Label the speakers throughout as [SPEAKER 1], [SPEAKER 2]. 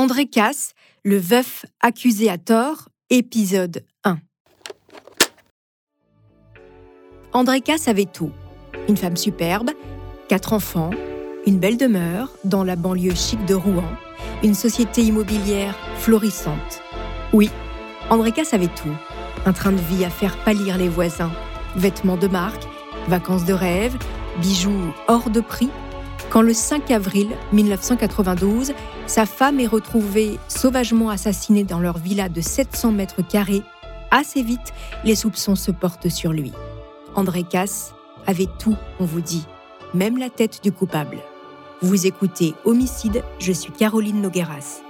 [SPEAKER 1] André Casse, le veuf accusé à tort, épisode 1. André Casse avait tout. Une femme superbe, quatre enfants, une belle demeure dans la banlieue chic de Rouen, une société immobilière florissante. Oui, André Casse avait tout. Un train de vie à faire pâlir les voisins, vêtements de marque, vacances de rêve, bijoux hors de prix. Quand le 5 avril 1992, sa femme est retrouvée sauvagement assassinée dans leur villa de 700 mètres carrés, assez vite, les soupçons se portent sur lui. André Casse avait tout, on vous dit, même la tête du coupable. Vous écoutez Homicide, je suis Caroline Nogueras. «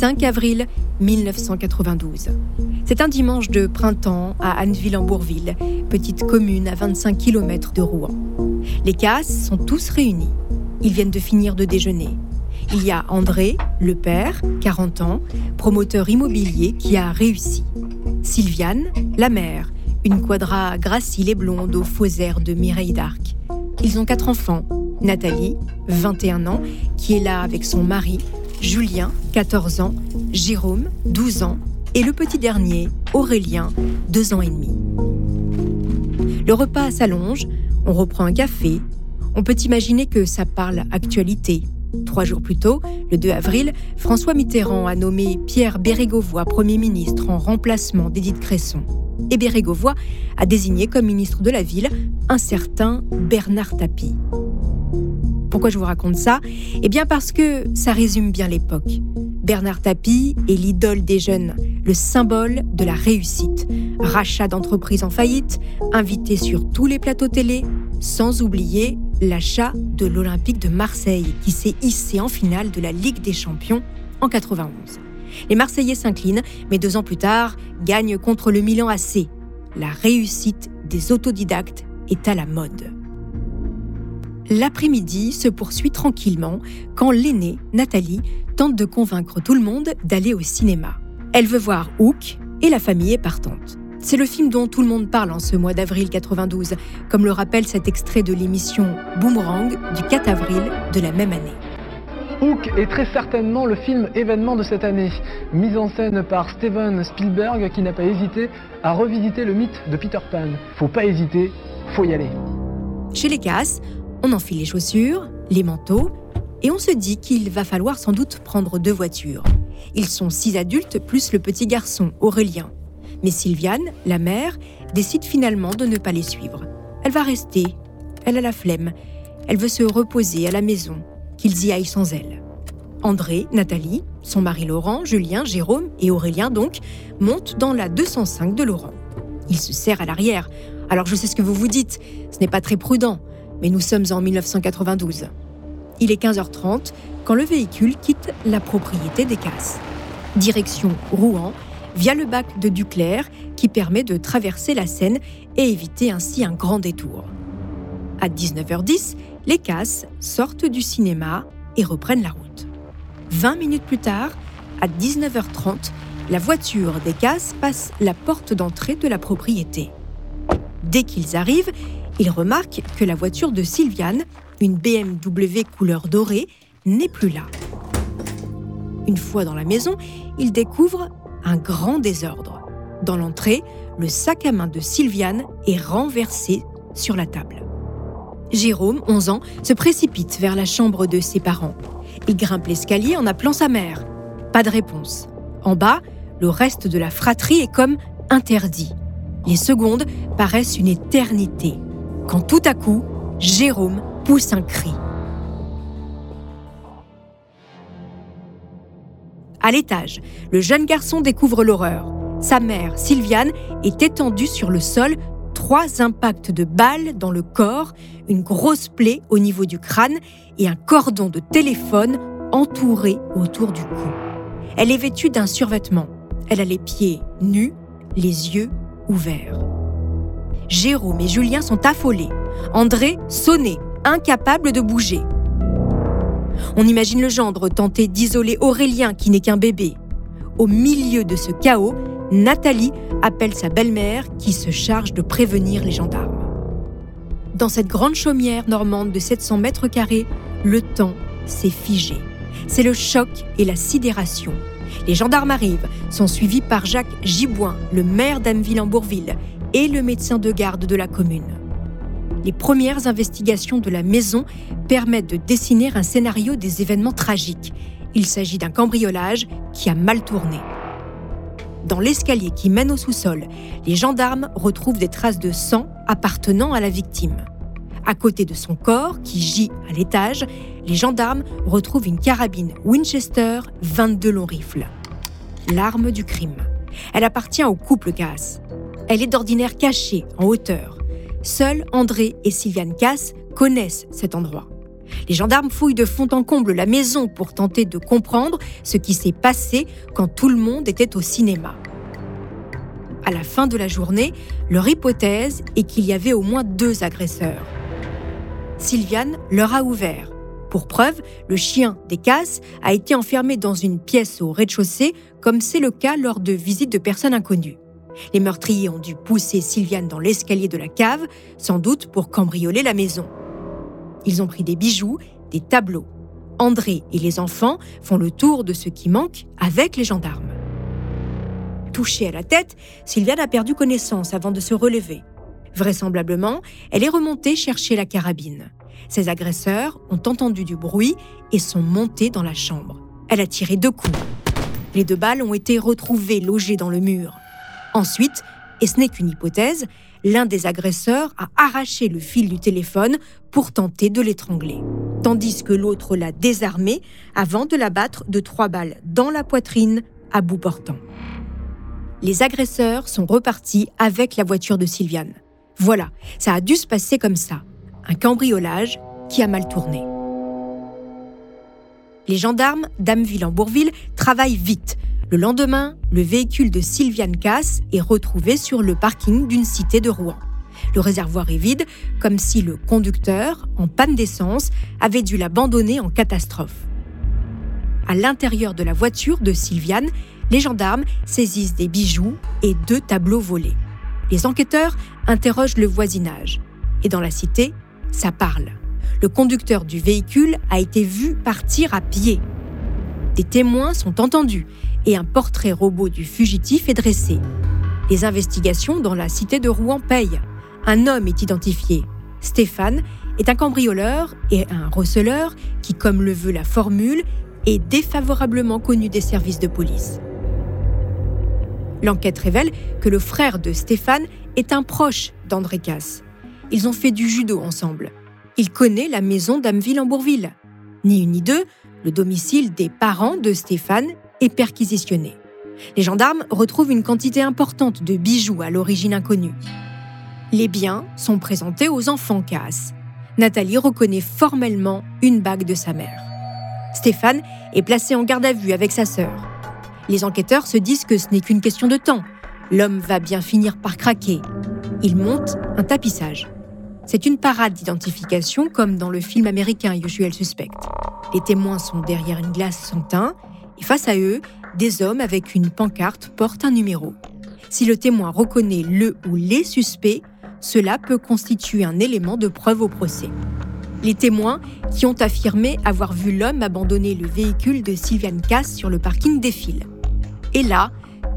[SPEAKER 1] 5 avril 1992. C'est un dimanche de printemps à Anneville-en-Bourville, petite commune à 25 km de Rouen. Les Casses sont tous réunis. Ils viennent de finir de déjeuner. Il y a André, le père, 40 ans, promoteur immobilier qui a réussi. Sylviane, la mère, une quadra gracile et blonde aux faux airs de Mireille d'Arc. Ils ont quatre enfants. Nathalie, 21 ans, qui est là avec son mari, Julien, 14 ans, Jérôme, 12 ans, et le petit dernier, Aurélien, 2 ans et demi. Le repas s'allonge, on reprend un café, on peut imaginer que ça parle actualité. Trois jours plus tôt, le 2 avril, François Mitterrand a nommé Pierre Bérégovoy Premier ministre en remplacement d'Édith Cresson. Et Bérégovoy a désigné comme ministre de la Ville un certain Bernard Tapie. Pourquoi je vous raconte ça? Eh bien parce que ça résume bien l'époque. Bernard Tapie est l'idole des jeunes, le symbole de la réussite. Rachat d'entreprises en faillite, invité sur tous les plateaux télé, sans oublier l'achat de l'Olympique de Marseille qui s'est hissé en finale de la Ligue des Champions en 91. Les Marseillais s'inclinent, mais deux ans plus tard, gagnent contre le Milan AC. La réussite des autodidactes est à la mode. L'après-midi se poursuit tranquillement quand l'aînée, Nathalie, tente de convaincre tout le monde d'aller au cinéma. Elle veut voir Hook et la famille est partante. C'est le film dont tout le monde parle en ce mois d'avril 92, comme le rappelle cet extrait de l'émission Boomerang du 4 avril de la même année.
[SPEAKER 2] Hook est très certainement le film événement de cette année, mise en scène par Steven Spielberg qui n'a pas hésité à revisiter le mythe de Peter Pan. Faut pas hésiter, faut y aller.
[SPEAKER 1] Chez les Casses, on enfile les chaussures, les manteaux, et on se dit qu'il va falloir sans doute prendre deux voitures. Ils sont six adultes plus le petit garçon, Aurélien. Mais Sylviane, la mère, décide finalement de ne pas les suivre. Elle va rester. Elle a la flemme. Elle veut se reposer à la maison, qu'ils y aillent sans elle. André, Nathalie, son mari Laurent, Julien, Jérôme et Aurélien donc montent dans la 205 de Laurent. Il se serrent à l'arrière. Alors je sais ce que vous vous dites, ce n'est pas très prudent, mais nous sommes en 1992. Il est 15h30 quand le véhicule quitte la propriété des Casses. Direction Rouen, via le bac de Duclerc qui permet de traverser la Seine et éviter ainsi un grand détour. À 19h10, les Casses sortent du cinéma et reprennent la route. 20 minutes plus tard, à 19h30, la voiture des Casses passe la porte d'entrée de la propriété. Dès qu'ils arrivent, ils remarquent que la voiture de Sylviane, une BMW couleur dorée, n'est plus là. Une fois dans la maison, ils découvrent un grand désordre. Dans l'entrée, le sac à main de Sylviane est renversé sur la table. Jérôme, 11 ans, se précipite vers la chambre de ses parents. Il grimpe l'escalier en appelant sa mère. Pas de réponse. En bas, le reste de la fratrie est comme interdit. Les secondes paraissent une éternité quand tout à coup, Jérôme pousse un cri. À l'étage, le jeune garçon découvre l'horreur. Sa mère, Sylviane, est étendue sur le sol, trois impacts de balles dans le corps, une grosse plaie au niveau du crâne et un cordon de téléphone entouré autour du cou. Elle est vêtue d'un survêtement. Elle a les pieds nus, les yeux ouverts. Jérôme et Julien sont affolés. André sonné, incapable de bouger. On imagine le gendre tenter d'isoler Aurélien qui n'est qu'un bébé. Au milieu de ce chaos, Nathalie appelle sa belle-mère qui se charge de prévenir les gendarmes. Dans cette grande chaumière normande de 700 mètres carrés, le temps s'est figé. C'est le choc et la sidération. Les gendarmes arrivent, sont suivis par Jacques Giboin, le maire d'Ameville-en-Bourville, et le médecin de garde de la commune. Les premières investigations de la maison permettent de dessiner un scénario des événements tragiques. Il s'agit d'un cambriolage qui a mal tourné. Dans l'escalier qui mène au sous-sol, les gendarmes retrouvent des traces de sang appartenant à la victime. À côté de son corps, qui gît à l'étage, les gendarmes retrouvent une carabine Winchester 22 longs rifles. L'arme du crime. Elle appartient au couple Cass. Elle est d'ordinaire cachée en hauteur. Seuls André et Sylviane Cass connaissent cet endroit. Les gendarmes fouillent de fond en comble la maison pour tenter de comprendre ce qui s'est passé quand tout le monde était au cinéma. À la fin de la journée, leur hypothèse est qu'il y avait au moins deux agresseurs. Sylviane leur a ouvert. Pour preuve, le chien des Casses a été enfermé dans une pièce au rez-de-chaussée, comme c'est le cas lors de visites de personnes inconnues. Les meurtriers ont dû pousser Sylviane dans l'escalier de la cave, sans doute pour cambrioler la maison. Ils ont pris des bijoux, des tableaux. André et les enfants font le tour de ce qui manque avec les gendarmes. Touchée à la tête, Sylviane a perdu connaissance avant de se relever. Vraisemblablement, elle est remontée chercher la carabine. Ses agresseurs ont entendu du bruit et sont montés dans la chambre. Elle a tiré deux coups. Les deux balles ont été retrouvées logées dans le mur. Ensuite, et ce n'est qu'une hypothèse, l'un des agresseurs a arraché le fil du téléphone pour tenter de l'étrangler, tandis que l'autre l'a désarmé avant de la battre de trois balles dans la poitrine à bout portant. Les agresseurs sont repartis avec la voiture de Sylviane. Voilà, ça a dû se passer comme ça. Un cambriolage qui a mal tourné. Les gendarmes d'Ameville en Bourville travaillent vite le lendemain, le véhicule de Sylviane Cass est retrouvé sur le parking d'une cité de Rouen. Le réservoir est vide, comme si le conducteur, en panne d'essence, avait dû l'abandonner en catastrophe. À l'intérieur de la voiture de Sylviane, les gendarmes saisissent des bijoux et deux tableaux volés. Les enquêteurs interrogent le voisinage. Et dans la cité, ça parle. Le conducteur du véhicule a été vu partir à pied. Des témoins sont entendus et un portrait robot du fugitif est dressé. Les investigations dans la cité de Rouen payent. Un homme est identifié. Stéphane est un cambrioleur et un receleur qui, comme le veut la formule, est défavorablement connu des services de police. L'enquête révèle que le frère de Stéphane est un proche d'André Casse. Ils ont fait du judo ensemble. Il connaît la maison d'Ameville en Bourville. Ni une ni deux, le domicile des parents de Stéphane et perquisitionné. Les gendarmes retrouvent une quantité importante de bijoux à l'origine inconnue. Les biens sont présentés aux enfants Cass. Nathalie reconnaît formellement une bague de sa mère. Stéphane est placé en garde à vue avec sa sœur. Les enquêteurs se disent que ce n'est qu'une question de temps. L'homme va bien finir par craquer. Il monte un tapissage. C'est une parade d'identification comme dans le film américain Usual Suspect. Les témoins sont derrière une glace sans teint et face à eux, des hommes avec une pancarte portent un numéro. Si le témoin reconnaît le ou les suspects, cela peut constituer un élément de preuve au procès. Les témoins qui ont affirmé avoir vu l'homme abandonner le véhicule de Sylviane Cass sur le parking défilent. Et là,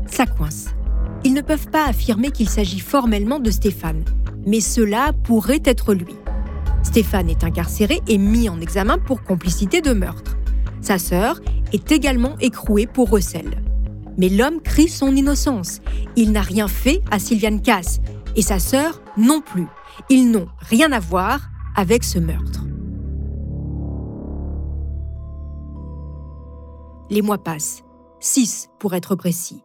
[SPEAKER 1] ça coince. Ils ne peuvent pas affirmer qu'il s'agit formellement de Stéphane, mais cela pourrait être lui. Stéphane est incarcéré et mis en examen pour complicité de meurtre. Sa sœur est également écroué pour recel. Mais l'homme crie son innocence. Il n'a rien fait à Sylviane Cass et sa sœur non plus. Ils n'ont rien à voir avec ce meurtre. Les mois passent. six pour être précis.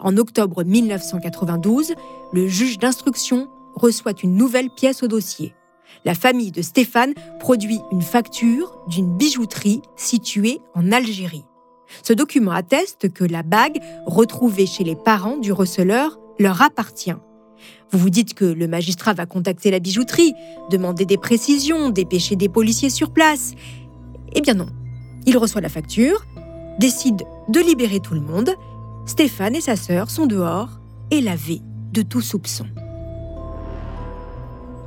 [SPEAKER 1] En octobre 1992, le juge d'instruction reçoit une nouvelle pièce au dossier. La famille de Stéphane produit une facture d'une bijouterie située en Algérie. Ce document atteste que la bague retrouvée chez les parents du receleur leur appartient. Vous vous dites que le magistrat va contacter la bijouterie, demander des précisions, dépêcher des policiers sur place. Eh bien non. Il reçoit la facture, décide de libérer tout le monde. Stéphane et sa sœur sont dehors et lavés de tout soupçon.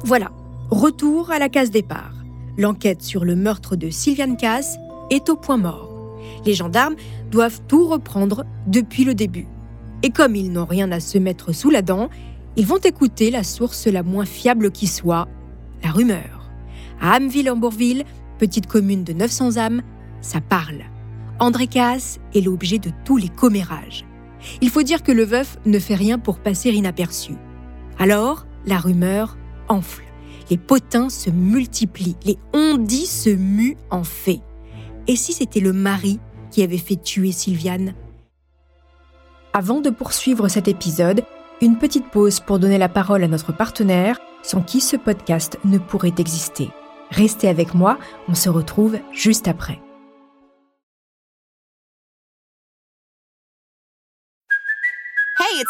[SPEAKER 1] Voilà, retour à la case départ. L'enquête sur le meurtre de Sylviane Cass est au point mort. Les gendarmes doivent tout reprendre depuis le début. Et comme ils n'ont rien à se mettre sous la dent, ils vont écouter la source la moins fiable qui soit, la rumeur. À Ameville-en-Bourville, petite commune de 900 âmes, ça parle. André Cass est l'objet de tous les commérages. Il faut dire que le veuf ne fait rien pour passer inaperçu. Alors, la rumeur Les potins se multiplient, les on-dit se muent en fait. Et si c'était le mari qui avait fait tuer Sylviane? Avant de poursuivre cet épisode, une petite pause pour donner la parole à notre partenaire, sans qui ce podcast ne pourrait exister. Restez avec moi, on se retrouve juste après.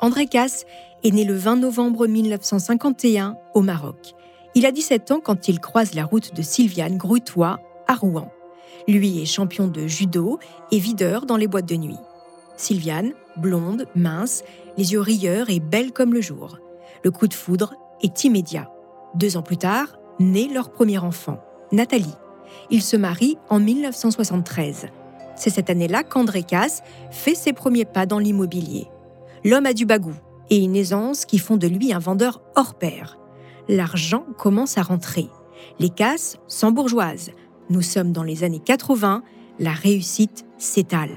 [SPEAKER 1] André Casse est né le 20 novembre 1951 au Maroc. Il a 17 ans quand il croise la route de Sylviane Grutois à Rouen. Lui est champion de judo et videur dans les boîtes de nuit. Sylviane, blonde, mince, les yeux rieurs et belle comme le jour. Le coup de foudre est immédiat. Deux ans plus tard, naît leur premier enfant, Nathalie. Ils se marient en 1973. C'est cette année-là qu'André Casse fait ses premiers pas dans l'immobilier. L'homme a du bagou et une aisance qui font de lui un vendeur hors pair. L'argent commence à rentrer. Les casses s'embourgeoisent. Nous sommes dans les années 80, la réussite s'étale.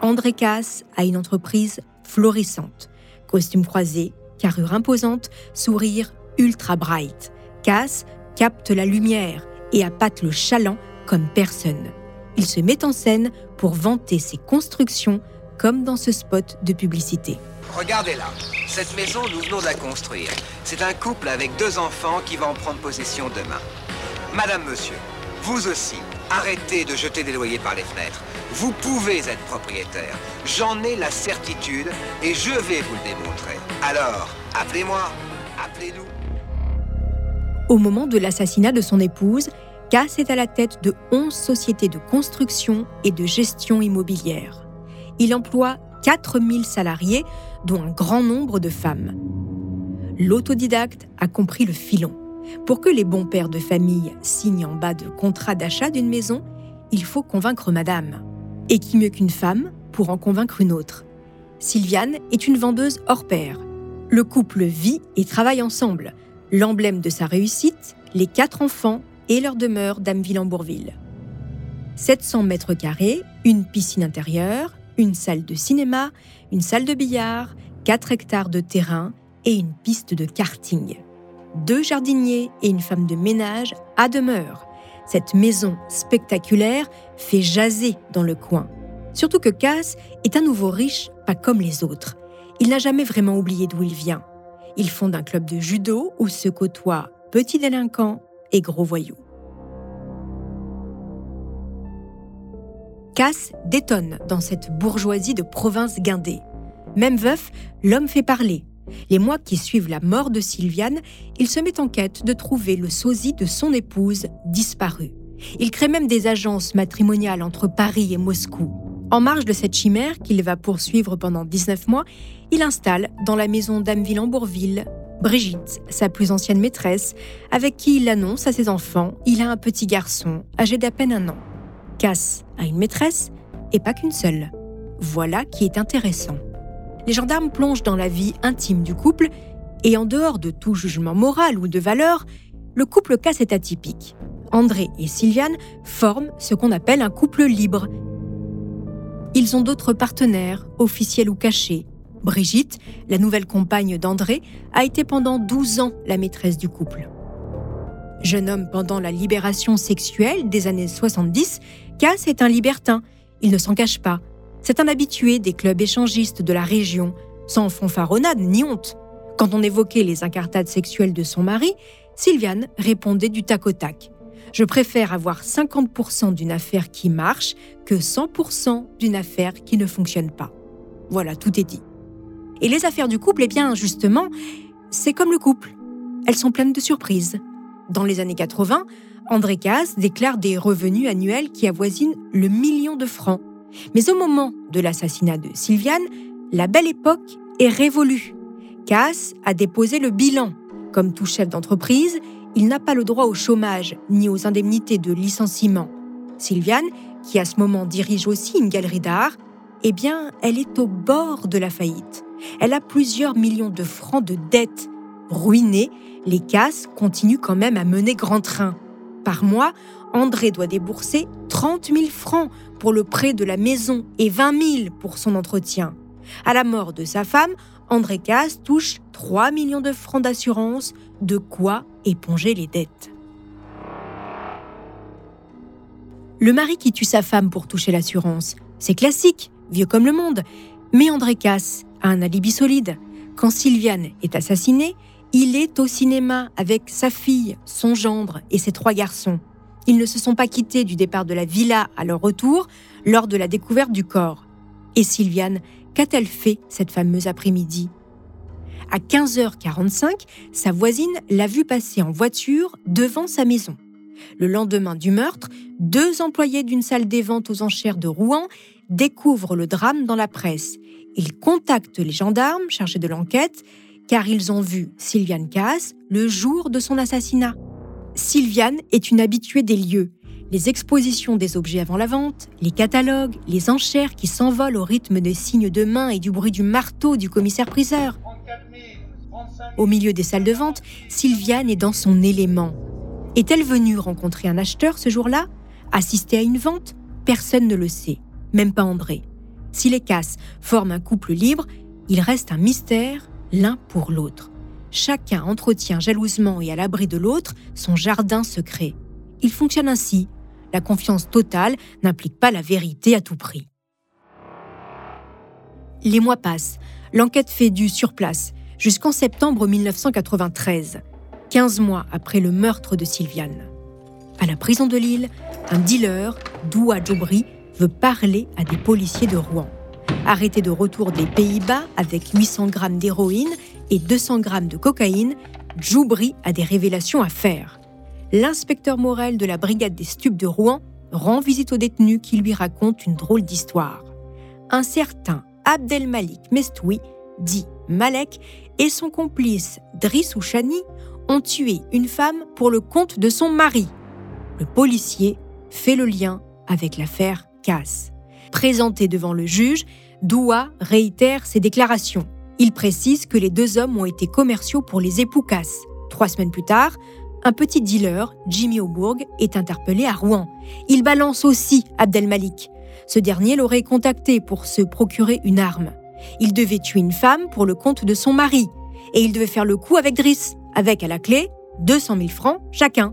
[SPEAKER 1] André Casse a une entreprise florissante. Costume croisé, carrure imposante, sourire ultra bright. Casse capte la lumière et appâte le chaland comme personne. Il se met en scène pour vanter ses constructions comme dans ce spot de publicité.
[SPEAKER 3] Regardez-la. Cette maison, nous venons de la construire. C'est un couple avec deux enfants qui va en prendre possession demain. Madame, monsieur, vous aussi, arrêtez de jeter des loyers par les fenêtres. Vous pouvez être propriétaire. J'en ai la certitude et je vais vous le démontrer. Alors, appelez-moi, appelez-nous.
[SPEAKER 1] Au moment de l'assassinat de son épouse, Cass est à la tête de 11 sociétés de construction et de gestion immobilière il emploie 4000 salariés, dont un grand nombre de femmes. L'autodidacte a compris le filon. Pour que les bons pères de famille signent en bas de contrat d'achat d'une maison, il faut convaincre madame. Et qui mieux qu'une femme pour en convaincre une autre? Sylviane est une vendeuse hors pair. Le couple vit et travaille ensemble. L'emblème de sa réussite, les quatre enfants et leur demeure d'Ameville-en-Bourville. 700 mètres carrés, une piscine intérieure, une salle de cinéma, une salle de billard, 4 hectares de terrain et une piste de karting. Deux jardiniers et une femme de ménage à demeure. Cette maison spectaculaire fait jaser dans le coin. Surtout que Cass est à nouveau riche, pas comme les autres. Il n'a jamais vraiment oublié d'où il vient. Il fonde un club de judo où se côtoient petits délinquants et gros voyous. Casse détonne dans cette bourgeoisie de province guindée. Même veuf, l'homme fait parler. Les mois qui suivent la mort de Sylviane, il se met en quête de trouver le sosie de son épouse disparue. Il crée même des agences matrimoniales entre Paris et Moscou. En marge de cette chimère qu'il va poursuivre pendant 19 mois, il installe dans la maison d'Ameville-en-Bourville Brigitte, sa plus ancienne maîtresse, avec qui il annonce à ses enfants il a un petit garçon âgé d'à peine un an. Cass a une maîtresse et pas qu'une seule. Voilà qui est intéressant. Les gendarmes plongent dans la vie intime du couple et en dehors de tout jugement moral ou de valeur, le couple Cass est atypique. André et Sylviane forment ce qu'on appelle un couple libre. Ils ont d'autres partenaires, officiels ou cachés. Brigitte, la nouvelle compagne d'André, a été pendant 12 ans la maîtresse du couple. Jeune homme pendant la libération sexuelle des années 70, Cass est un libertin. Il ne s'en cache pas. C'est un habitué des clubs échangistes de la région, sans fanfaronnade ni honte. Quand on évoquait les incartades sexuelles de son mari, Sylviane répondait du tac au tac. Je préfère avoir 50% d'une affaire qui marche que 100% d'une affaire qui ne fonctionne pas. Voilà, tout est dit. Et les affaires du couple, eh bien, justement, c'est comme le couple. Elles sont pleines de surprises. Dans les années 80, André Casse déclare des revenus annuels qui avoisinent le million de francs. Mais au moment de l'assassinat de Sylviane, la belle époque est révolue. Cass a déposé le bilan. Comme tout chef d'entreprise, il n'a pas le droit au chômage ni aux indemnités de licenciement. Sylviane, qui à ce moment dirige aussi une galerie d'art, eh bien, elle est au bord de la faillite. Elle a plusieurs millions de francs de dettes. Ruinée, les Casses continuent quand même à mener grand train. Par mois, André doit débourser 30 000 francs pour le prêt de la maison et 20 000 pour son entretien. À la mort de sa femme, André Casse touche 3 millions de francs d'assurance, de quoi éponger les dettes. Le mari qui tue sa femme pour toucher l'assurance, c'est classique, vieux comme le monde. Mais André Casse a un alibi solide. Quand Sylviane est assassinée, il est au cinéma avec sa fille, son gendre et ses trois garçons. Ils ne se sont pas quittés du départ de la villa à leur retour lors de la découverte du corps. Et Sylviane, qu'a-t-elle fait cette fameuse après-midi? À 15h45, sa voisine l'a vue passer en voiture devant sa maison. Le lendemain du meurtre, deux employés d'une salle des ventes aux enchères de Rouen découvrent le drame dans la presse. Ils contactent les gendarmes chargés de l'enquête car ils ont vu Sylviane Cass le jour de son assassinat. Sylviane est une habituée des lieux. Les expositions des objets avant la vente, les catalogues, les enchères qui s'envolent au rythme des signes de main et du bruit du marteau du commissaire-priseur. Au milieu des salles de vente, Sylviane est dans son élément. Est-elle venue rencontrer un acheteur ce jour-là? Assister à une vente? Personne ne le sait, même pas André. Si les Casses forment un couple libre, il reste un mystère l'un pour l'autre. Chacun entretient jalousement et à l'abri de l'autre son jardin secret. Il fonctionne ainsi. La confiance totale n'implique pas la vérité à tout prix. Les mois passent. L'enquête fait du sur place jusqu'en septembre 1993, 15 mois après le meurtre de Sylviane. À la prison de Lille, un dealer, Doua Djoubri, veut parler à des policiers de Rouen. Arrêté de retour des Pays-Bas avec 800 grammes d'héroïne et 200 grammes de cocaïne, Djoubri a des révélations à faire. L'inspecteur Morel de la brigade des stupes de Rouen rend visite au détenu qui lui raconte une drôle d'histoire. Un certain Abdelmalik Mestoui, dit Malek, et son complice Driss Ouchani ont tué une femme pour le compte de son mari. Le policier fait le lien avec l'affaire Casse. Présenté devant le juge, Doua réitère ses déclarations. Il précise que les deux hommes ont été commerciaux pour les époux Cass. Trois semaines plus tard, un petit dealer, Jimmy Aubourg, est interpellé à Rouen. Il balance aussi Abdelmalik. Ce dernier l'aurait contacté pour se procurer une arme. Il devait tuer une femme pour le compte de son mari. Et il devait faire le coup avec Driss, avec à la clé 200 000 francs chacun.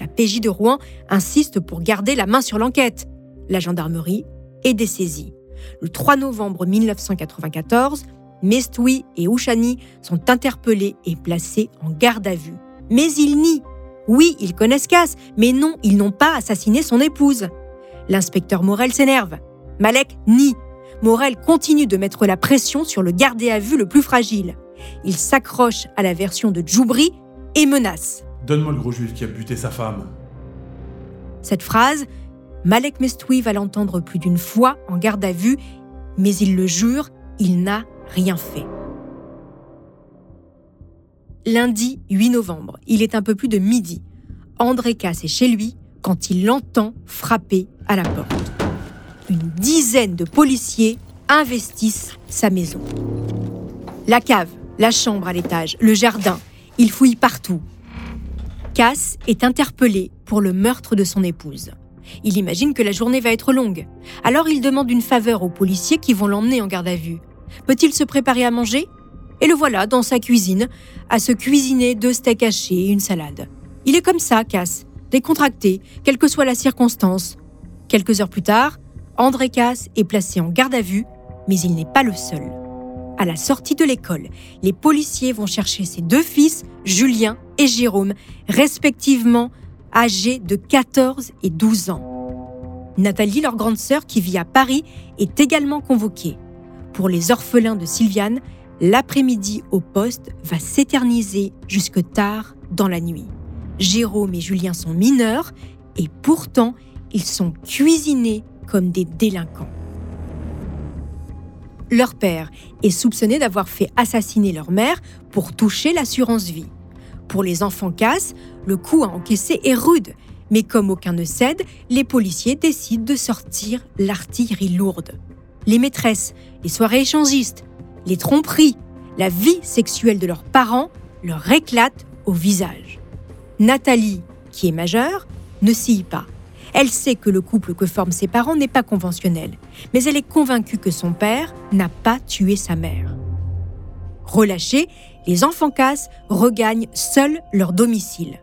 [SPEAKER 1] La PJ de Rouen insiste pour garder la main sur l'enquête. La gendarmerie est dessaisie. Le 3 novembre 1994, Mestoui et Ouchani sont interpellés et placés en garde à vue. Mais ils nient. Oui, ils connaissent Cass, mais non, ils n'ont pas assassiné son épouse. L'inspecteur Morel s'énerve. Malek nie. Morel continue de mettre la pression sur le gardé à vue le plus fragile. Il s'accroche à la version de Djoubri et menace.
[SPEAKER 4] Donne-moi le gros juif qui a buté sa femme.
[SPEAKER 1] Cette phrase, Malek Mestoui va l'entendre plus d'une fois en garde à vue, mais il le jure, il n'a rien fait. lundi 8 novembre. Il est un peu plus de midi. André Casse est chez lui quand il l'entend frapper à la porte. Une dizaine de policiers investissent sa maison. La cave, la chambre à l'étage, le jardin, ils fouillent partout. Cass est interpellé pour le meurtre de son épouse. Il imagine que la journée va être longue. Alors il demande une faveur aux policiers qui vont l'emmener en garde à vue. Peut-il se préparer à manger? Et le voilà dans sa cuisine, à se cuisiner deux steaks hachés et une salade. Il est comme ça, Cass, décontracté, quelle que soit la circonstance. Quelques heures plus tard, André Cass est placé en garde à vue, mais il n'est pas le seul. À la sortie de l'école, les policiers vont chercher ses deux fils, Julien et Jérôme, respectivement âgés de 14 et 12 ans. Nathalie, leur grande sœur qui vit à Paris, est également convoquée. Pour les orphelins de Sylviane, l'après-midi au poste va s'éterniser jusque tard dans la nuit. Jérôme et Julien sont mineurs et pourtant ils sont cuisinés comme des délinquants. Leur père est soupçonné d'avoir fait assassiner leur mère pour toucher l'assurance vie. Pour les enfants casse, le coup à encaisser est rude, mais comme aucun ne cède, les policiers décident de sortir l'artillerie lourde. Les maîtresses, les soirées échangistes, les tromperies, la vie sexuelle de leurs parents leur éclatent au visage. Nathalie, qui est majeure, ne s'y pas. Elle sait que le couple que forment ses parents n'est pas conventionnel, mais elle est convaincue que son père n'a pas tué sa mère. Relâchés, les enfants casse regagnent seuls leur domicile.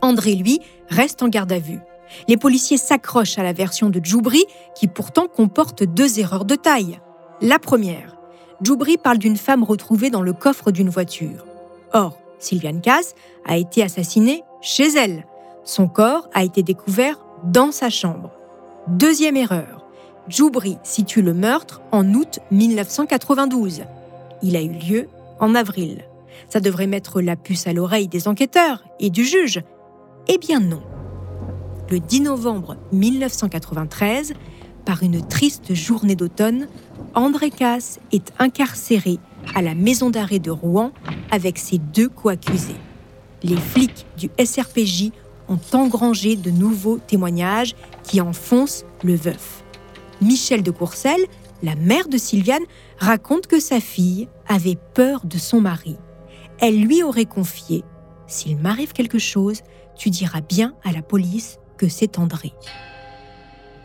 [SPEAKER 1] André, lui, reste en garde à vue. Les policiers s'accrochent à la version de Djoubri, qui pourtant comporte deux erreurs de taille. La première, Djoubri parle d'une femme retrouvée dans le coffre d'une voiture. Or, Sylviane Cass a été assassinée chez elle. Son corps a été découvert dans sa chambre. Deuxième erreur. Djoubri situe le meurtre en août 1992. Il a eu lieu en avril. Ça devrait mettre la puce à l'oreille des enquêteurs et du juge. Eh bien non. Le 10 novembre 1993, par une triste journée d'automne, André Casse est incarcéré à la maison d'arrêt de Rouen avec ses deux co-accusés. Les flics du SRPJ ont engrangé de nouveaux témoignages qui enfoncent le veuf. Michel de Courcelles, la mère de Sylviane, raconte que sa fille avait peur de son mari. Elle lui aurait confié S'il m'arrive quelque chose, tu diras bien à la police que c'est André.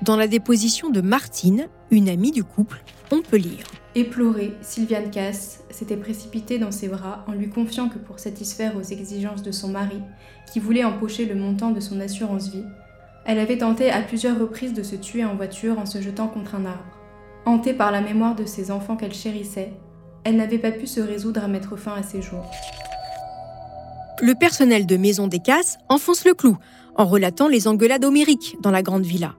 [SPEAKER 1] Dans la déposition de Martine, une amie du couple, on peut lire
[SPEAKER 5] Éplorée, Sylviane Cass s'était précipitée dans ses bras en lui confiant que pour satisfaire aux exigences de son mari, qui voulait empocher le montant de son assurance vie, elle avait tenté à plusieurs reprises de se tuer en voiture en se jetant contre un arbre. Hantée par la mémoire de ses enfants qu'elle chérissait, elle n'avait pas pu se résoudre à mettre fin à ses jours.
[SPEAKER 1] Le personnel de Maison des Casses enfonce le clou en relatant les engueulades homériques dans la grande villa.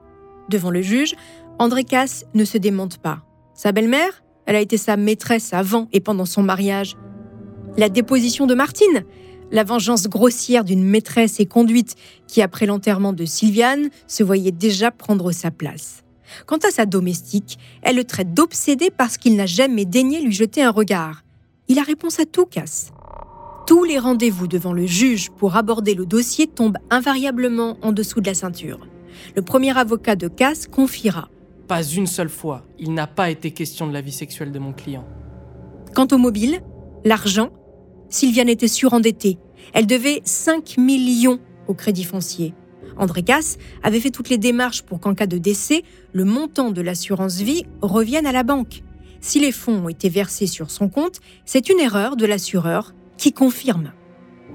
[SPEAKER 1] Devant le juge, André Casse ne se démente pas. Sa belle-mère, elle a été sa maîtresse avant et pendant son mariage. La déposition de Martine, la vengeance grossière d'une maîtresse et conduite qui, après l'enterrement de Sylviane, se voyait déjà prendre sa place. Quant à sa domestique, elle le traite d'obsédé parce qu'il n'a jamais daigné lui jeter un regard. Il a réponse à tout, Casse. Tous les rendez-vous devant le juge pour aborder le dossier tombent invariablement en dessous de la ceinture. Le premier avocat de Casse confiera
[SPEAKER 6] pas une seule fois, il n'a pas été question de la vie sexuelle de mon client.
[SPEAKER 1] Quant au mobile, l'argent, Sylviane était surendettée. Elle devait 5 millions au crédit foncier. André Casse avait fait toutes les démarches pour qu'en cas de décès, le montant de l'assurance vie revienne à la banque. Si les fonds ont été versés sur son compte, c'est une erreur de l'assureur qui confirme.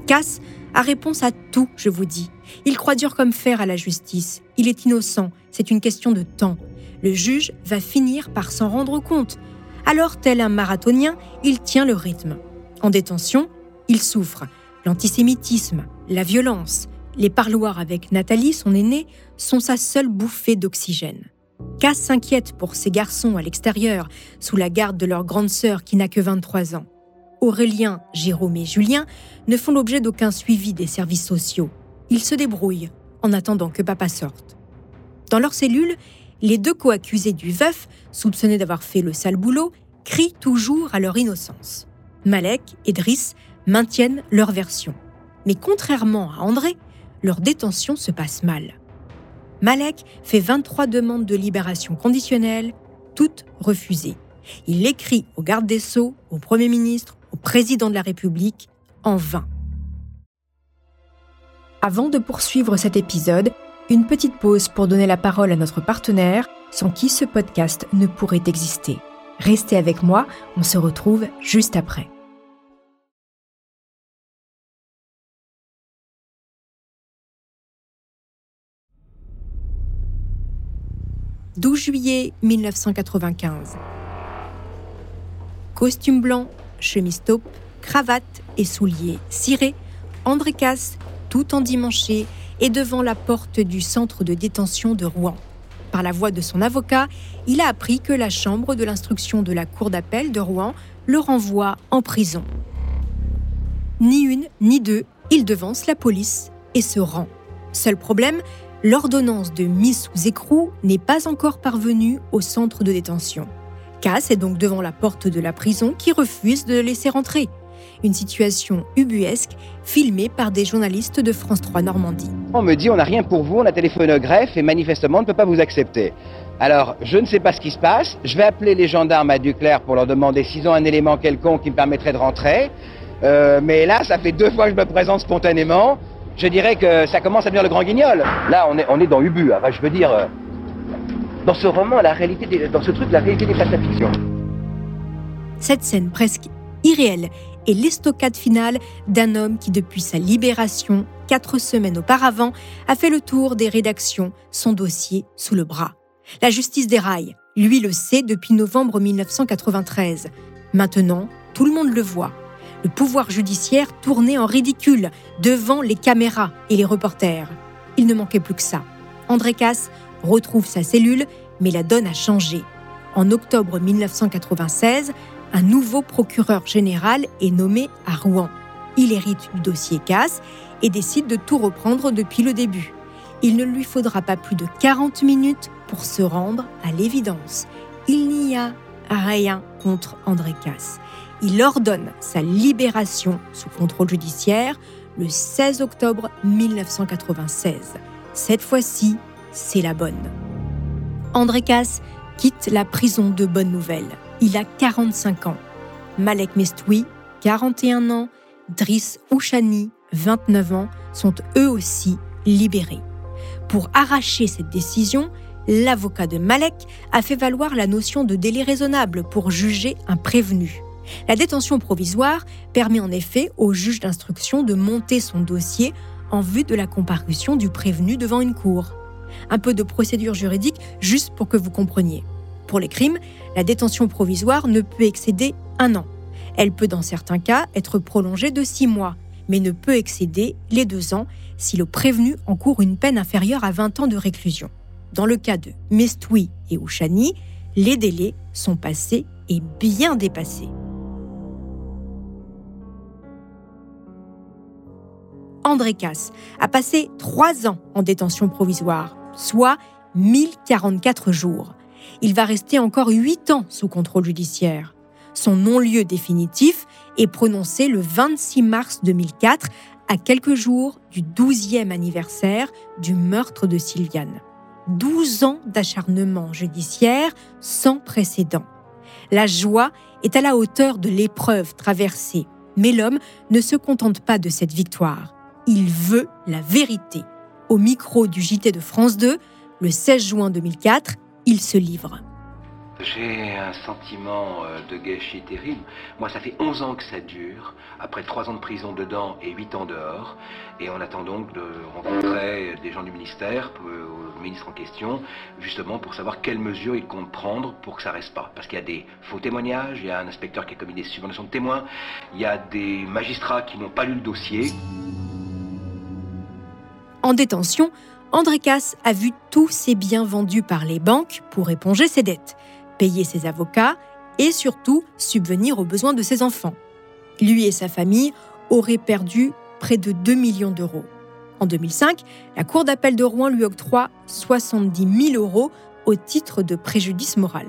[SPEAKER 1] Casse a réponse à tout, je vous dis. Il croit dur comme fer à la justice. Il est innocent. C'est une question de temps le juge va finir par s'en rendre compte. Alors, tel un marathonien, il tient le rythme. En détention, il souffre. L'antisémitisme, la violence, les parloirs avec Nathalie, son aînée, sont sa seule bouffée d'oxygène. Cass s'inquiète pour ses garçons à l'extérieur, sous la garde de leur grande sœur qui n'a que 23 ans. Aurélien, Jérôme et Julien ne font l'objet d'aucun suivi des services sociaux. Ils se débrouillent en attendant que papa sorte. Dans leur cellule, les deux co-accusés du veuf, soupçonnés d'avoir fait le sale boulot, crient toujours à leur innocence. Malek et Driss maintiennent leur version. Mais contrairement à André, leur détention se passe mal. Malek fait 23 demandes de libération conditionnelle, toutes refusées. Il écrit au garde des Sceaux, au Premier ministre, au président de la République, en vain. Avant de poursuivre cet épisode, une petite pause pour donner la parole à notre partenaire, sans qui ce podcast ne pourrait exister. Restez avec moi, on se retrouve juste après. 12 juillet 1995. Costume blanc, chemise taupe, cravate et souliers cirés, André Casse, tout endimanché, est devant la porte du centre de détention de Rouen. Par la voix de son avocat, il a appris que la chambre de l'instruction de la cour d'appel de Rouen le renvoie en prison. Ni une, ni deux, il devance la police et se rend. Seul problème, l'ordonnance de mise sous écrou n'est pas encore parvenue au centre de détention. Cass est donc devant la porte de la prison qui refuse de le laisser rentrer. Une situation ubuesque filmée par des journalistes de France 3 Normandie.
[SPEAKER 7] On me dit on n'a rien pour vous, on a téléphoné au greffe et manifestement on ne peut pas vous accepter. Alors, je ne sais pas ce qui se passe. Je vais appeler les gendarmes à Duclerc pour leur demander s'ils ont un élément quelconque qui me permettrait de rentrer. Euh, mais là, ça fait deux fois que je me présente spontanément je dirais que ça commence à devenir le grand guignol. Là, on est, on est dans Ubu. Enfin, je veux dire, euh, dans ce roman, la réalité, dans ce truc, la réalité dépasse la fiction.
[SPEAKER 1] Cette scène presque irréelle est l'estocade finale d'un homme qui, depuis sa libération, quatre semaines auparavant, a fait le tour des rédactions, son dossier sous le bras. La justice des rails, lui le sait depuis novembre 1993. Maintenant, tout le monde le voit le pouvoir judiciaire tournait en ridicule devant les caméras et les reporters. Il ne manquait plus que ça. André Casse retrouve sa cellule, mais la donne a changé. En octobre 1996, un nouveau procureur général est nommé à Rouen. Il hérite du dossier Casse et décide de tout reprendre depuis le début. Il ne lui faudra pas plus de 40 minutes pour se rendre à l'évidence. Il n'y a rien contre André Casse il ordonne sa libération sous contrôle judiciaire le 16 octobre 1996. Cette fois-ci, c'est la bonne. André Casse quitte la prison de Bonne Nouvelle. Il a 45 ans. Malek Mestoui, 41 ans, Driss Ouchani, 29 ans, sont eux aussi libérés. Pour arracher cette décision, l'avocat de Malek a fait valoir la notion de délai raisonnable pour juger un prévenu. La détention provisoire permet en effet au juge d'instruction de monter son dossier en vue de la comparution du prévenu devant une cour. Un peu de procédure juridique juste pour que vous compreniez. Pour les crimes, la détention provisoire ne peut excéder un an. Elle peut dans certains cas être prolongée de six mois, mais ne peut excéder les deux ans si le prévenu encourt une peine inférieure à 20 ans de réclusion. Dans le cas de Mestoui et Ouchani, les délais sont passés et bien dépassés. André Casse a passé trois ans en détention provisoire, soit 1044 jours. Il va rester encore huit ans sous contrôle judiciaire. Son non-lieu définitif est prononcé le 26 mars 2004, à quelques jours du 12e anniversaire du meurtre de Sylviane. 12 ans d'acharnement judiciaire sans précédent. La joie est à la hauteur de l'épreuve traversée, mais l'homme ne se contente pas de cette victoire. Il veut la vérité. Au micro du JT de France 2, le 16 juin 2004, il se livre.
[SPEAKER 7] J'ai un sentiment euh, de gâchis terrible. Moi, ça fait 11 ans que ça dure, après 3 ans de prison dedans et 8 ans dehors. Et on attend donc de rencontrer des gens du ministère, euh, le ministre en question, justement pour savoir quelles mesures il compte prendre pour que ça reste pas. Parce qu'il y a des faux témoignages, il y a un inspecteur qui a commis des subventions de témoins, il y a des magistrats qui n'ont pas lu le dossier.
[SPEAKER 1] En détention, André Casse a vu tous ses biens vendus par les banques pour éponger ses dettes, payer ses avocats et surtout subvenir aux besoins de ses enfants. Lui et sa famille auraient perdu près de 2 millions d'euros. En 2005, la Cour d'appel de Rouen lui octroie 70 000 euros au titre de préjudice moral.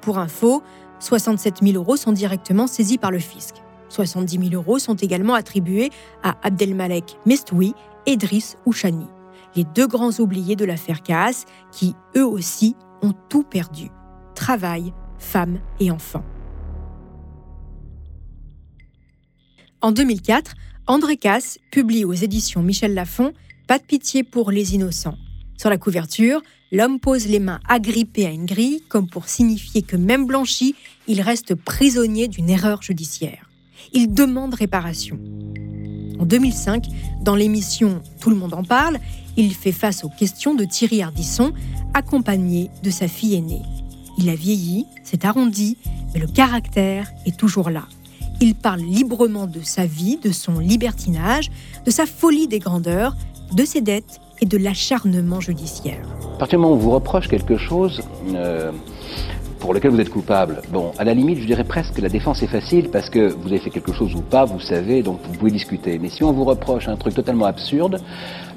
[SPEAKER 1] Pour info, 67 000 euros sont directement saisis par le fisc. 70 000 euros sont également attribués à Abdelmalek Mestoui et Driss Ouchani, les deux grands oubliés de l'affaire Caas qui, eux aussi, ont tout perdu. Travail, femmes et enfants. En 2004, André Casse publie aux éditions Michel Lafon Pas de pitié pour les innocents. Sur la couverture, l'homme pose les mains agrippées à une grille, comme pour signifier que même blanchi, il reste prisonnier d'une erreur judiciaire. Il demande réparation. En 2005, dans l'émission Tout le monde en parle, il fait face aux questions de Thierry Ardisson, accompagné de sa fille aînée. Il a vieilli, s'est arrondi, mais le caractère est toujours là. Il parle librement de sa vie, de son libertinage, de sa folie des grandeurs, de ses dettes et de l'acharnement judiciaire.
[SPEAKER 7] À partir du moment où on vous reproche quelque chose, euh, pour lequel vous êtes coupable. Bon, à la limite, je dirais presque que la défense est facile parce que vous avez fait quelque chose ou pas, vous savez, donc vous pouvez discuter. Mais si on vous reproche un truc totalement absurde,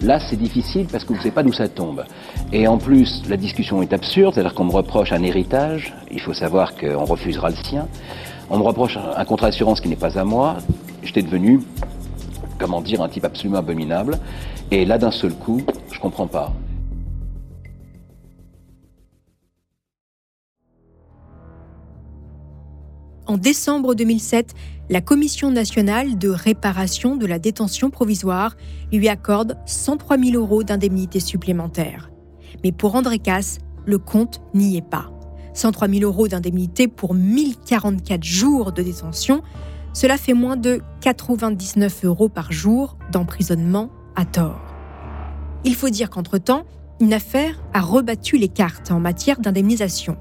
[SPEAKER 7] là c'est difficile parce que vous ne savez pas d'où ça tombe. Et en plus, la discussion est absurde, c'est-à-dire qu'on me reproche un héritage, il faut savoir qu'on refusera le sien. On me reproche un contrat d'assurance qui n'est pas à moi. J'étais devenu, comment dire, un type absolument abominable. Et là, d'un seul coup, je comprends pas.
[SPEAKER 1] En décembre 2007, la Commission nationale de réparation de la détention provisoire lui accorde 103 000 euros d'indemnité supplémentaire. Mais pour André Casse, le compte n'y est pas. 103 000 euros d'indemnité pour 1044 jours de détention, cela fait moins de 99 euros par jour d'emprisonnement à tort. Il faut dire qu'entre-temps, une affaire a rebattu les cartes en matière d'indemnisation.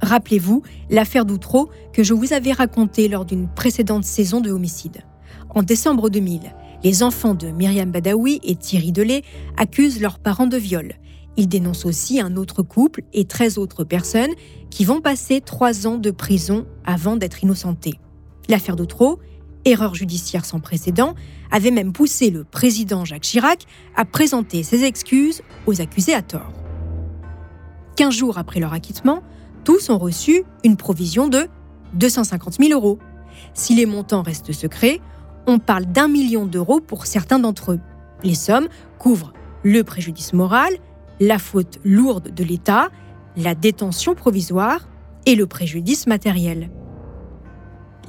[SPEAKER 1] Rappelez-vous l'affaire d'Outreau que je vous avais racontée lors d'une précédente saison de homicide. En décembre 2000, les enfants de Myriam Badawi et Thierry Delay accusent leurs parents de viol. Ils dénoncent aussi un autre couple et 13 autres personnes qui vont passer trois ans de prison avant d'être innocentés. L'affaire d'Outreau, erreur judiciaire sans précédent, avait même poussé le président Jacques Chirac à présenter ses excuses aux accusés à tort. Quinze jours après leur acquittement, tous ont reçu une provision de 250 000 euros. Si les montants restent secrets, on parle d'un million d'euros pour certains d'entre eux. Les sommes couvrent le préjudice moral, la faute lourde de l'État, la détention provisoire et le préjudice matériel.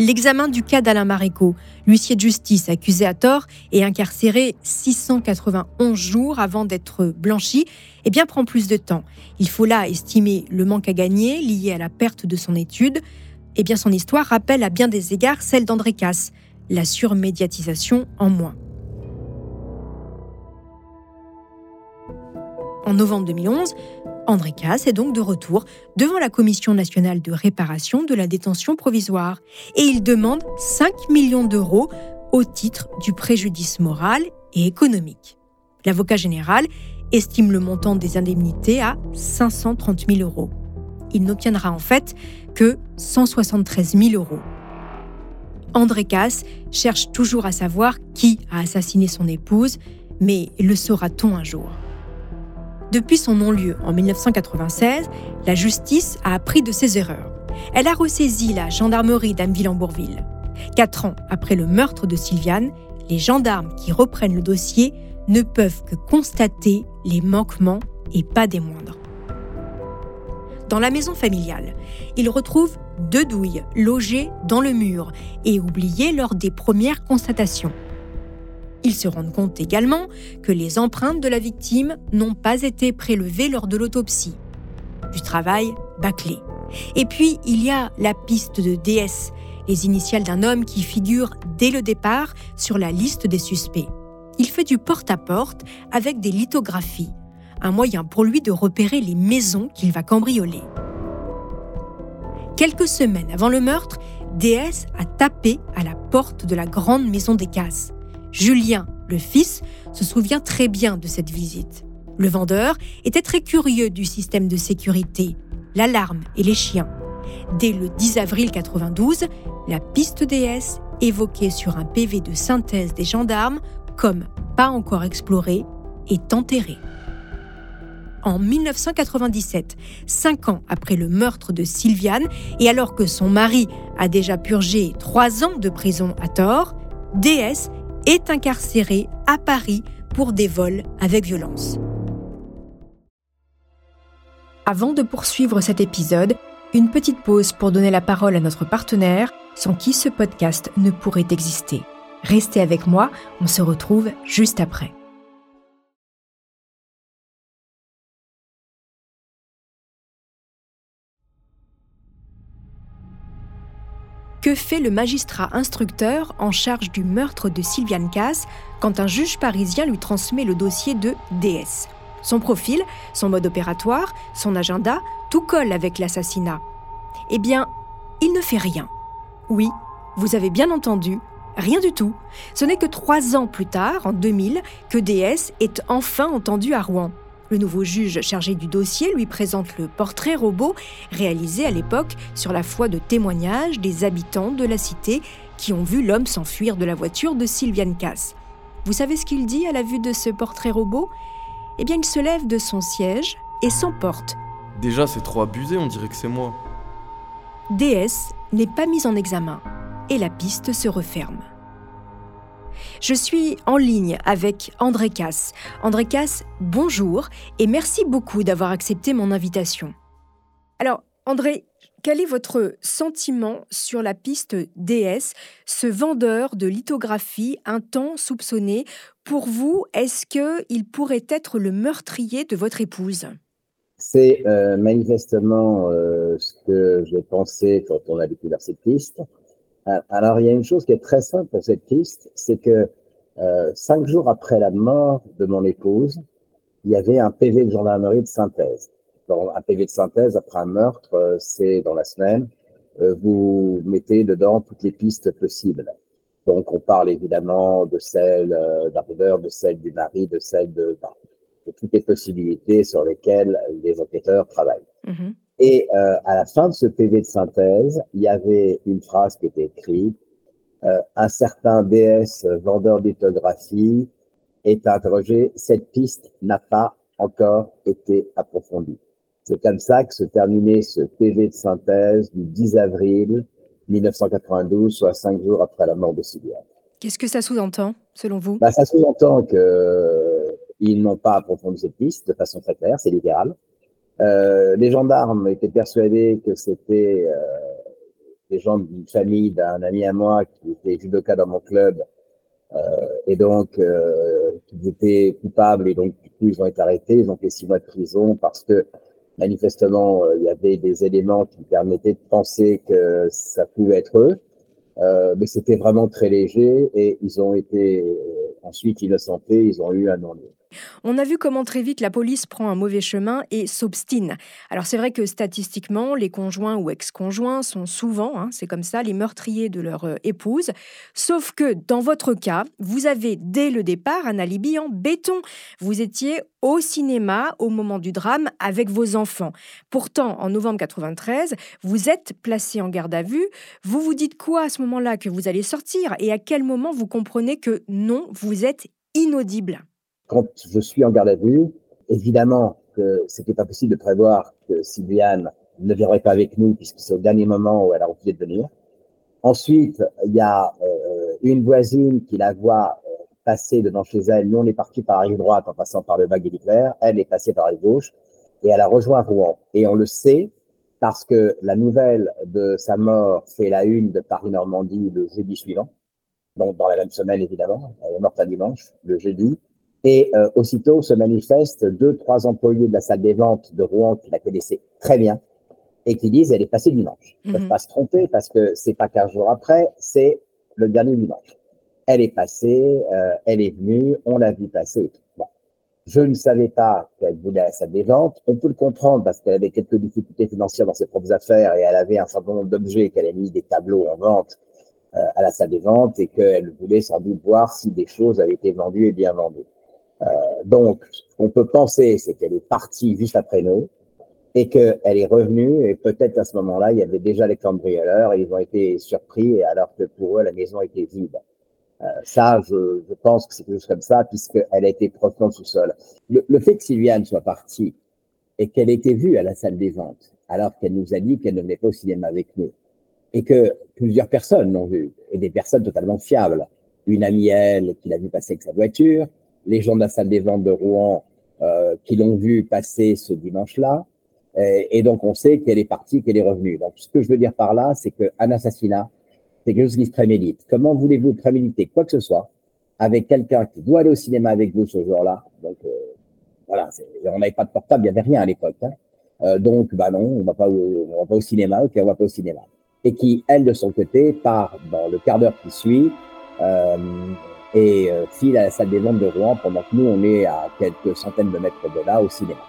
[SPEAKER 1] L'examen du cas d'Alain Maréco, l'huissier de justice accusé à tort et incarcéré 691 jours avant d'être blanchi, eh bien, prend plus de temps. Il faut là estimer le manque à gagner lié à la perte de son étude. Eh bien, son histoire rappelle à bien des égards celle d'André Casse, la surmédiatisation en moins. En novembre 2011, André Casse est donc de retour devant la Commission nationale de réparation de la détention provisoire et il demande 5 millions d'euros au titre du préjudice moral et économique. L'avocat général estime le montant des indemnités à 530 000 euros. Il n'obtiendra en fait que 173 000 euros. André Casse cherche toujours à savoir qui a assassiné son épouse, mais le saura-t-on un jour? Depuis son non-lieu en 1996, la justice a appris de ses erreurs. Elle a ressaisi la gendarmerie d'Ameville-en-Bourville. Quatre ans après le meurtre de Sylviane, les gendarmes qui reprennent le dossier ne peuvent que constater les manquements et pas des moindres. Dans la maison familiale, ils retrouvent deux douilles logées dans le mur et oubliées lors des premières constatations. Ils se rendent compte également que les empreintes de la victime n'ont pas été prélevées lors de l'autopsie. Du travail bâclé. Et puis, il y a la piste de DS, les initiales d'un homme qui figure dès le départ sur la liste des suspects. Il fait du porte-à-porte avec des lithographies, un moyen pour lui de repérer les maisons qu'il va cambrioler. Quelques semaines avant le meurtre, DS a tapé à la porte de la grande maison des Casses. Julien, le fils, se souvient très bien de cette visite. Le vendeur était très curieux du système de sécurité, l'alarme et les chiens. Dès le 10 avril 92, la piste DS, évoquée sur un PV de synthèse des gendarmes comme pas encore explorée, est enterrée. en 1997, cinq ans après le meurtre de Sylviane, et alors que son mari a déjà purgé trois ans de prison à tort, DS est incarcérée à Paris pour des vols avec violence. Avant de poursuivre cet épisode, une petite pause pour donner la parole à notre partenaire, sans qui ce podcast ne pourrait exister. Restez avec moi, on se retrouve juste après. Que fait le magistrat instructeur en charge du meurtre de Sylviane Cass quand un juge parisien lui transmet le dossier de DS Son profil, son mode opératoire, son agenda, tout colle avec l'assassinat. Eh bien, il ne fait rien. Oui, vous avez bien entendu, rien du tout. Ce n'est que trois ans plus tard, en 2000, que DS est enfin entendu à Rouen. Le nouveau juge chargé du dossier lui présente le portrait robot réalisé à l'époque sur la foi de témoignages des habitants de la cité qui ont vu l'homme s'enfuir de la voiture de Sylviane Cass. Vous savez ce qu'il dit à la vue de ce portrait robot? Eh bien, il se lève de son siège et s'emporte.
[SPEAKER 8] Déjà, c'est trop abusé, on dirait que c'est moi.
[SPEAKER 1] DS n'est pas mise en examen et la piste se referme. Je suis en ligne avec André Casse. André Casse, bonjour et merci beaucoup d'avoir accepté mon invitation. Alors, André, quel est votre sentiment sur la piste DS, ce vendeur de lithographie un temps soupçonné? Pour vous, est-ce qu'il pourrait être le meurtrier de votre épouse?
[SPEAKER 9] C'est euh, manifestement euh, ce que j'ai pensé quand on a découvert cette piste. Euh, alors, il y a une chose qui est très simple pour cette piste, c'est que euh, cinq jours après la mort de mon épouse, il y avait un PV de gendarmerie de synthèse. un PV de synthèse après un meurtre, euh, c'est dans la semaine, vous mettez dedans toutes les pistes possibles. Donc, on parle évidemment de celle d'Arthur, de celle du mari, de celle de, de toutes les possibilités sur lesquelles les enquêteurs travaillent. Mm-hmm. Et euh, à la fin de ce PV de synthèse, il y avait une phrase qui était écrite euh, Un certain DS vendeur lithographie est interrogé. Cette piste n'a pas encore été approfondie. C'est comme ça que se terminait ce PV de synthèse du 10 avril 1992, soit cinq jours après la mort de Sylviane.
[SPEAKER 1] Qu'est-ce que ça sous-entend, selon vous?
[SPEAKER 9] Bah, Ça sous-entend qu'ils euh, n'ont pas approfondi cette piste de façon très claire, c'est littéral. Euh, les gendarmes étaient persuadés que c'était euh, des gens d'une famille d'un ami à moi qui était judoka dans mon club euh, et donc euh, qu'ils étaient coupables et donc du coup ils ont été arrêtés, ils ont fait six mois de prison parce que manifestement euh, il y avait des éléments qui permettaient de penser que ça pouvait être eux, mais c'était vraiment très léger et ils ont été ensuite innocentés, ils ont eu un non-lieu.
[SPEAKER 1] On a vu comment très vite la police prend un mauvais chemin et s'obstine. Alors c'est vrai que statistiquement, les conjoints ou ex-conjoints sont souvent, hein, c'est comme ça, les meurtriers de leur euh, épouse. Sauf que dans votre cas, vous avez dès le départ un alibi en béton. Vous étiez au cinéma au moment du drame avec vos enfants. Pourtant, en novembre 93, vous êtes placé en garde à vue. Vous vous dites quoi à ce moment-là que vous allez sortir et à quel moment vous comprenez que non, vous êtes inaudible?
[SPEAKER 9] Quand je suis en garde à vue, évidemment que c'était pas possible de prévoir que Sylviane ne viendrait pas avec nous puisque c'est au dernier moment où elle a refusé de venir. Ensuite, il y a euh, une voisine qui la voit euh, passer devant chez elle. Nous, on est parti par la rive droite en passant par le bac d'Hitler. Elle est passée par la rive gauche et elle a rejoint Rouen. Et on le sait parce que la nouvelle de sa mort fait la une de Paris-Normandie le jeudi suivant. Donc, dans la même semaine, évidemment. Elle est morte un dimanche, le jeudi. Et euh, aussitôt se manifestent deux, trois employés de la salle des ventes de Rouen qui la connaissaient très bien et qui disent elle est passée dimanche. Ils ne peuvent pas se tromper parce que c'est pas 15 jours après, c'est le dernier dimanche. Elle est passée, euh, elle est venue, on l'a vu passer. Bon. Je ne savais pas qu'elle voulait à la salle des ventes. On peut le comprendre parce qu'elle avait quelques difficultés financières dans ses propres affaires et elle avait un certain nombre d'objets qu'elle a mis des tableaux en vente euh, à la salle des ventes et qu'elle voulait sans doute voir si des choses avaient été vendues et bien vendues. Euh, donc, on peut penser, c'est qu'elle est partie juste après nous et qu'elle est revenue et peut-être à ce moment-là, il y avait déjà les cambrioleurs et ils ont été surpris alors que pour eux, la maison était vide. Euh, ça, je, je, pense que c'est quelque chose comme ça puisqu'elle a été profondément sous-sol. Le, le, fait que Sylviane soit partie et qu'elle était vue à la salle des ventes, alors qu'elle nous a dit qu'elle ne venait pas au cinéma avec nous. Et que plusieurs personnes l'ont vue, et des personnes totalement fiables. Une amie, elle, qui l'a vu passer avec sa voiture, les gens de la salle des ventes de Rouen euh, qui l'ont vu passer ce dimanche-là. Et, donc, on sait qu'elle est partie, qu'elle est revenue. Donc, ce que je veux dire par là, c'est qu'un assassinat, c'est quelque chose qui se prémédite. Comment voulez-vous préméditer quoi que ce soit avec quelqu'un qui doit aller au cinéma avec vous ce jour-là? Donc, euh, voilà, on n'avait pas de portable, il n'y avait rien à l'époque. Hein. Euh, donc, bah non, on on va pas au cinéma, ok, on va pas au cinéma. Et qui, elle, de son côté, part dans le quart d'heure qui suit et euh, file à la salle des ventes de Rouen pendant que nous, on est à quelques centaines de mètres de là au cinéma.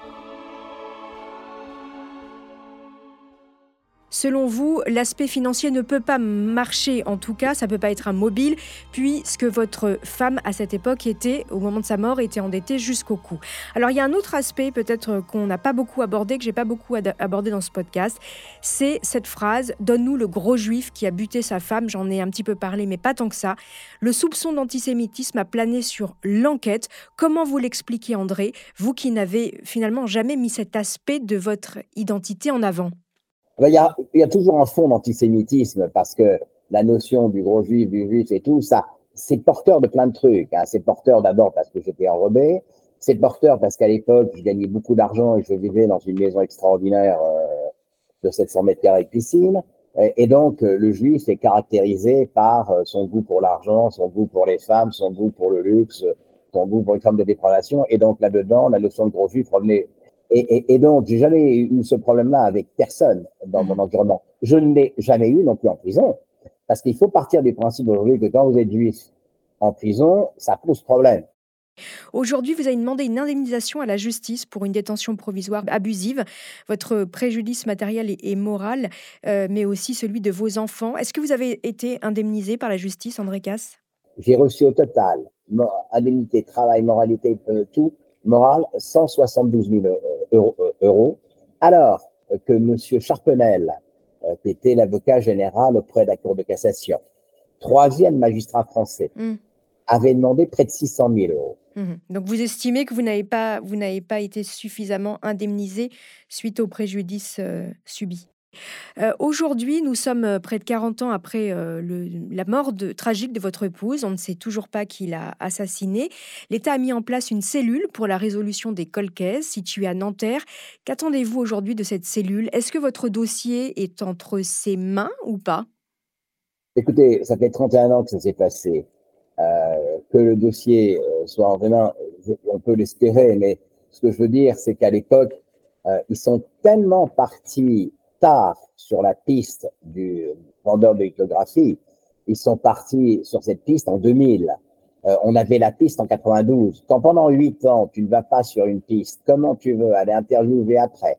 [SPEAKER 1] Selon vous, l'aspect financier ne peut pas marcher, en tout cas, ça ne peut pas être un mobile, puisque votre femme, à cette époque, était, au moment de sa mort, était endettée jusqu'au cou. Alors, il y a un autre aspect, peut-être qu'on n'a pas beaucoup abordé, que j'ai pas beaucoup abordé dans ce podcast, c'est cette phrase Donne-nous le gros juif qui a buté sa femme. J'en ai un petit peu parlé, mais pas tant que ça. Le soupçon d'antisémitisme a plané sur l'enquête. Comment vous l'expliquez, André, vous qui n'avez finalement jamais mis cet aspect de votre identité en avant?
[SPEAKER 9] Il y, a, il y a toujours un fond d'antisémitisme parce que la notion du gros juif, du juif et tout, ça, c'est porteur de plein de trucs. Hein. C'est porteur d'abord parce que j'étais enrobé. C'est porteur parce qu'à l'époque, je gagnais beaucoup d'argent et je vivais dans une maison extraordinaire euh, de 700 mètres carrés piscine. Et, donc, euh, le juif est caractérisé par euh, son goût pour l'argent, son goût pour les femmes, son goût pour le luxe, son goût pour les femmes de dépravation. Et donc, là-dedans, la notion de gros juif revenait et, et, et donc, j'ai jamais eu ce problème-là avec personne dans mon mmh. environnement. Je ne l'ai jamais eu non plus en prison, parce qu'il faut partir du principe aujourd'hui que quand vous êtes juif en prison, ça pose problème.
[SPEAKER 1] Aujourd'hui, vous avez demandé une indemnisation à la justice pour une détention provisoire abusive. Votre préjudice matériel et, moral, euh, mais aussi celui de vos enfants. Est-ce que vous avez été indemnisé par la justice, André Casse?
[SPEAKER 9] J'ai reçu au total indemnité, travail, moralité, euh, tout, morale, 172 000 euros, euros alors que M. Charpenel, euh, qui était l'avocat général auprès de la Cour de cassation, troisième magistrat français, hmm. avait demandé près de 600 000 euros.
[SPEAKER 1] Hmm. Donc vous estimez que vous n'avez pas, vous n'avez pas été suffisamment indemnisé suite au préjudice euh, subi? Euh, aujourd'hui, nous sommes euh, près de 40 ans après euh, la mort tragique de votre épouse. On ne sait toujours pas qui l'a assassiné. L'État a mis en place une cellule pour la résolution des colcaises située à Nanterre. Qu'attendez-vous aujourd'hui de cette cellule? Est-ce que votre dossier est entre ses mains ou pas?
[SPEAKER 9] Écoutez, ça fait 31 ans que ça s'est passé. que le dossier soit en mains, on peut l'espérer, mais ce que je veux dire, c'est qu'à l'époque, ils sont tellement partis tard sur la piste du vendeur de lithographie. Ils sont partis sur cette piste en 2000. Euh, on avait la piste en 92. Quand pendant huit ans, tu ne vas pas sur une piste, comment tu veux aller interviewer après?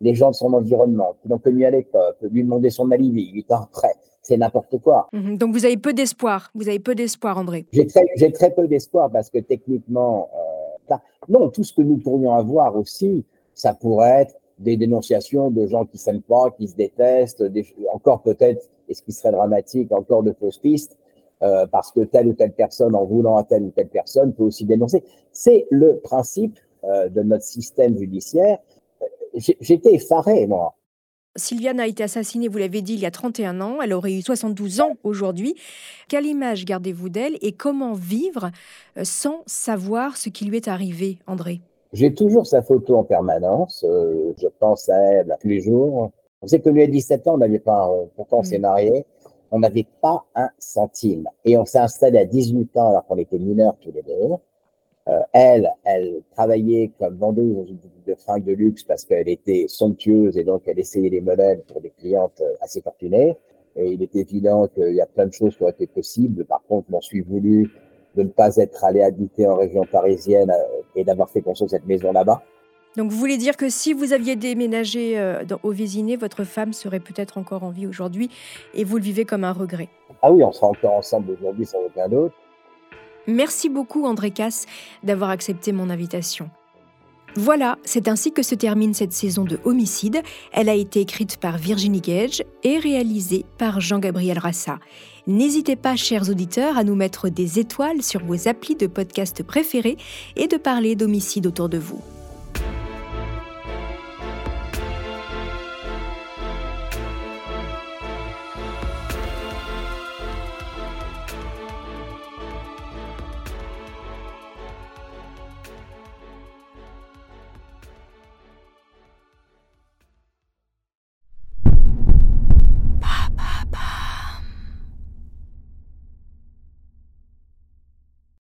[SPEAKER 9] Les gens de son environnement qui l'ont connu à l'époque, lui demander son alibi huit ans après c'est n'importe quoi.
[SPEAKER 1] Mhm. donc vous avez peu d'espoir. Vous avez peu d'espoir, André.
[SPEAKER 9] J'ai très, j'ai très peu d'espoir parce que techniquement, euh, non, tout ce que nous pourrions avoir aussi, ça pourrait être des dénonciations de gens qui s'aiment pas, qui se détestent, encore peut-être, et ce qui serait dramatique, encore de fausses pistes, euh, parce que telle ou telle personne, en voulant à telle ou telle personne, peut aussi dénoncer. C'est le principe euh, de notre système judiciaire. Euh, j'étais effaré, moi.
[SPEAKER 1] Sylviane a été assassinée, vous l'avez dit, il y a 31 ans. Elle aurait eu 72 ans aujourd'hui. Quelle image gardez-vous d'elle et comment vivre sans savoir ce qui lui est arrivé, André?
[SPEAKER 9] J'ai toujours sa photo en permanence. Euh, je pense à elle tous les jours. On sait que lui, à 17 ans, on n'avait pas, pourtant on s'est mm. marié, on n'avait pas un centime. Et on s'est installé à 18 ans alors qu'on était mineurs tous les deux. Euh, elle, elle travaillait comme vendeuse dans une boutique de fringues de luxe parce qu'elle était somptueuse et donc elle essayait les modèles pour des clientes euh, assez fortunées. Et il est évident qu'il y a plein de choses qui auraient été possibles. Par contre, m'en suis voulu de ne pas être allé habiter en région parisienne euh, et d'avoir fait construire cette maison là-bas.
[SPEAKER 1] Donc vous voulez dire que si vous aviez déménagé euh, au Vésiné, votre femme serait peut-être encore en vie aujourd'hui et vous le vivez comme un regret?
[SPEAKER 9] Ah oui, on sera encore ensemble aujourd'hui sans aucun doute.
[SPEAKER 1] Merci beaucoup André Casse d'avoir accepté mon invitation. Voilà, c'est ainsi que se termine cette saison de Homicide. Elle a été écrite par Virginie Gage et réalisée par Jean-Gabriel Rassa. N'hésitez pas, chers auditeurs, à nous mettre des étoiles sur vos applis de podcast préférés et de parler d'homicide autour de vous.